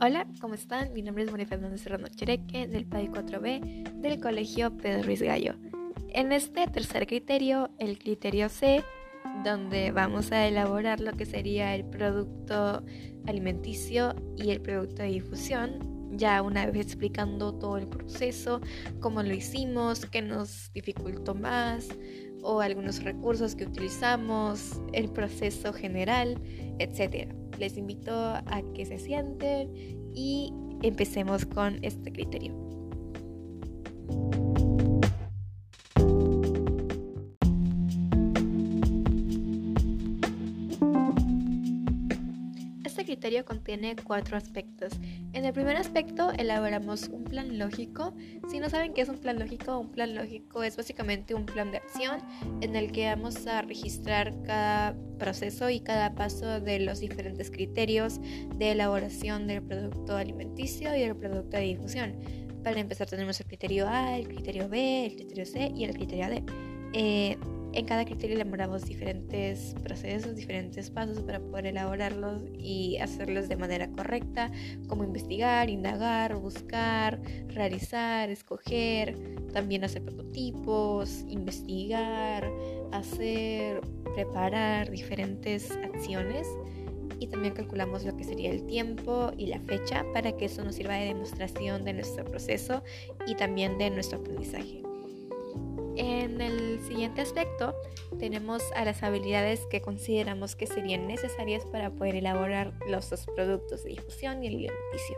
Hola, ¿cómo están? Mi nombre es María Fernández Serrano Chereque del PAI 4B del Colegio Pedro Ruiz Gallo. En este tercer criterio, el criterio C, donde vamos a elaborar lo que sería el producto alimenticio y el producto de difusión, ya una vez explicando todo el proceso, cómo lo hicimos, qué nos dificultó más, o algunos recursos que utilizamos, el proceso general, etc. Les invito a que se sienten y empecemos con este criterio. Criterio contiene cuatro aspectos. En el primer aspecto elaboramos un plan lógico. Si no saben qué es un plan lógico, un plan lógico es básicamente un plan de acción en el que vamos a registrar cada proceso y cada paso de los diferentes criterios de elaboración del producto alimenticio y del producto de difusión. Para empezar tenemos el criterio A, el criterio B, el criterio C y el criterio D. Eh, en cada criterio elaboramos diferentes procesos, diferentes pasos para poder elaborarlos y hacerlos de manera correcta, como investigar, indagar, buscar, realizar, escoger, también hacer prototipos, investigar, hacer, preparar diferentes acciones y también calculamos lo que sería el tiempo y la fecha para que eso nos sirva de demostración de nuestro proceso y también de nuestro aprendizaje. En el siguiente aspecto tenemos a las habilidades que consideramos que serían necesarias para poder elaborar los dos productos de difusión y el alimenticio.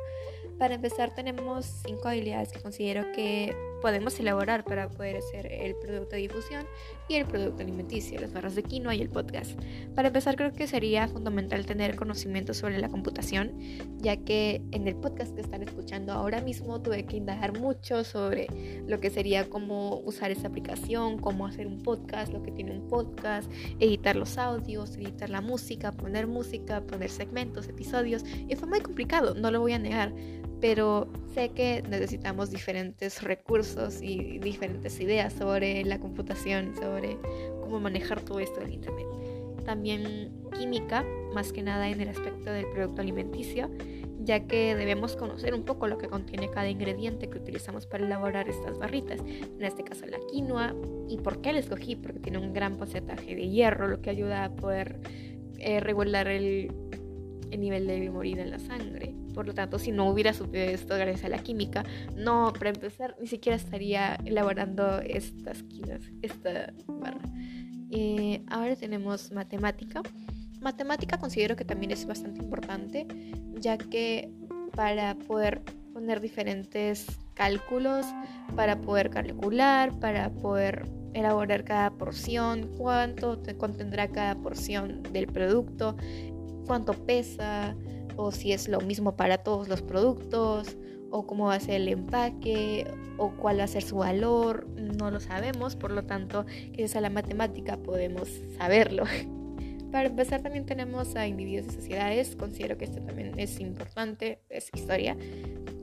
Para empezar tenemos cinco habilidades que considero que podemos elaborar para poder hacer el producto de difusión y el producto alimenticio, las barras de quinoa y el podcast. Para empezar creo que sería fundamental tener conocimiento sobre la computación, ya que en el podcast que están escuchando ahora mismo tuve que indagar mucho sobre lo que sería cómo usar esta aplicación, cómo hacer un podcast, lo que tiene un podcast, editar los audios, editar la música, poner música, poner segmentos, episodios, y fue muy complicado, no lo voy a negar pero sé que necesitamos diferentes recursos y diferentes ideas sobre la computación, sobre cómo manejar todo esto del Internet. También química, más que nada en el aspecto del producto alimenticio, ya que debemos conocer un poco lo que contiene cada ingrediente que utilizamos para elaborar estas barritas, en este caso la quinoa, y por qué la escogí, porque tiene un gran porcentaje de hierro, lo que ayuda a poder eh, regular el el nivel de hemorroide en la sangre. Por lo tanto, si no hubiera sucedido esto gracias a la química, no, para empezar, ni siquiera estaría elaborando estas quinas, esta barra. Eh, ahora tenemos matemática. Matemática considero que también es bastante importante, ya que para poder poner diferentes cálculos, para poder calcular, para poder elaborar cada porción, cuánto contendrá cada porción del producto, cuánto pesa o si es lo mismo para todos los productos o cómo va a ser el empaque o cuál va a ser su valor, no lo sabemos, por lo tanto, gracias a la matemática podemos saberlo. Para empezar también tenemos a individuos y sociedades, considero que esto también es importante, es historia,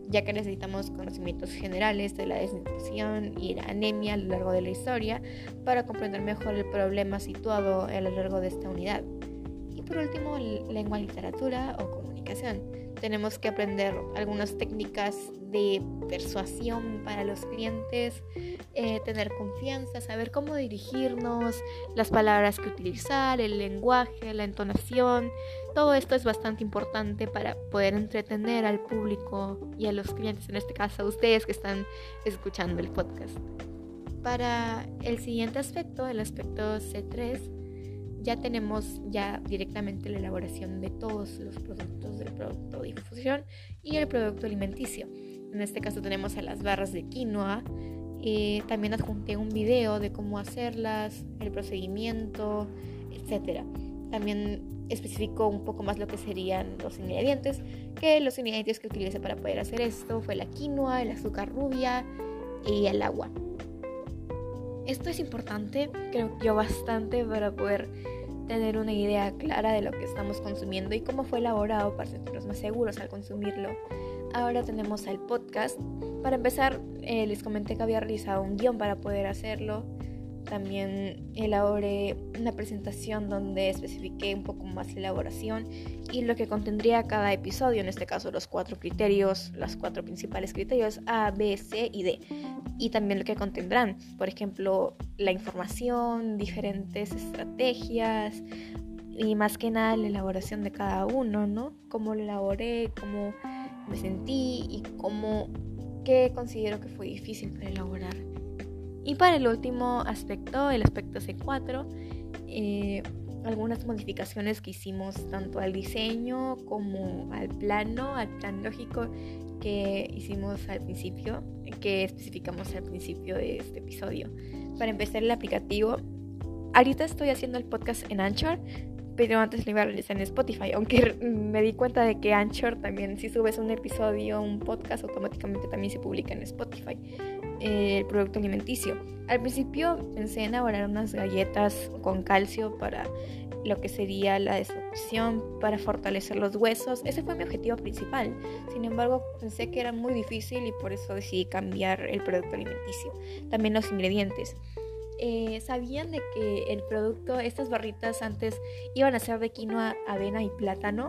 ya que necesitamos conocimientos generales de la desnutrición y la anemia a lo largo de la historia para comprender mejor el problema situado a lo largo de esta unidad por último, lengua, literatura o comunicación. Tenemos que aprender algunas técnicas de persuasión para los clientes, eh, tener confianza, saber cómo dirigirnos, las palabras que utilizar, el lenguaje, la entonación. Todo esto es bastante importante para poder entretener al público y a los clientes, en este caso a ustedes que están escuchando el podcast. Para el siguiente aspecto, el aspecto C3, ya tenemos ya directamente la elaboración de todos los productos del producto de difusión y el producto alimenticio. En este caso tenemos a las barras de quinoa. y también adjunté un video de cómo hacerlas, el procedimiento, etc. También especificó un poco más lo que serían los ingredientes, que los ingredientes que utilicé para poder hacer esto fue la quinoa, el azúcar rubia y el agua. Esto es importante, creo yo bastante para poder tener una idea clara de lo que estamos consumiendo y cómo fue elaborado para sentirnos más seguros al consumirlo. Ahora tenemos el podcast. Para empezar, eh, les comenté que había realizado un guion para poder hacerlo. también elaboré una presentación donde especifiqué un poco más la elaboración y lo que contendría cada episodio, en este caso los cuatro criterios, los cuatro principales criterios A, B, C y D. Y también lo que contendrán, por ejemplo, la información, diferentes estrategias y más que nada la elaboración de cada uno, ¿no? Cómo lo elaboré, cómo me sentí y cómo, qué considero que fue difícil para elaborar. Y para el último aspecto, el aspecto C4, eh, algunas modificaciones que hicimos tanto al diseño como al plano, al plan lógico que hicimos al principio, que especificamos al principio de este episodio. Para empezar el aplicativo, ahorita estoy haciendo el podcast en Anchor, pero antes lo iba a realizar en Spotify, aunque me di cuenta de que Anchor también, si subes un episodio, un podcast, automáticamente también se publica en Spotify el producto alimenticio. Al principio pensé en elaborar unas galletas con calcio para lo que sería la destrucción, para fortalecer los huesos. Ese fue mi objetivo principal. Sin embargo, pensé que era muy difícil y por eso decidí cambiar el producto alimenticio. También los ingredientes. Eh, ¿Sabían de que el producto, estas barritas antes iban a ser de quinoa, avena y plátano?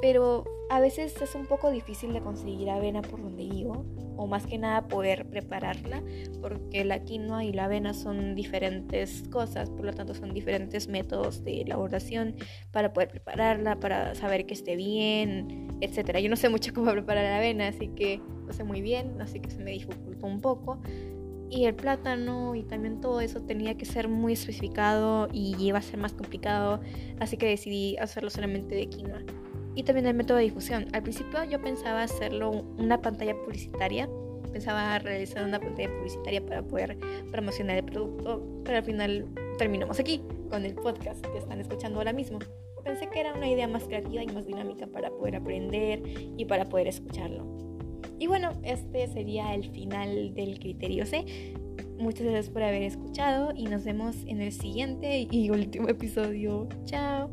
Pero a veces es un poco difícil de conseguir avena por donde vivo o más que nada poder prepararla porque la quinoa y la avena son diferentes cosas, por lo tanto son diferentes métodos de elaboración para poder prepararla, para saber que esté bien, etcétera. Yo no sé mucho cómo preparar la avena, así que no sé muy bien, así que se me dificultó un poco. Y el plátano y también todo eso tenía que ser muy especificado y iba a ser más complicado, así que decidí hacerlo solamente de quinoa y también el método de difusión. Al principio yo pensaba hacerlo una pantalla publicitaria, pensaba realizar una pantalla publicitaria para poder promocionar el producto, pero al final terminamos aquí con el podcast que están escuchando ahora mismo. Pensé que era una idea más creativa y más dinámica para poder aprender y para poder escucharlo. Y bueno, este sería el final del criterio C. Muchas gracias por haber escuchado y nos vemos en el siguiente y último episodio. Chao.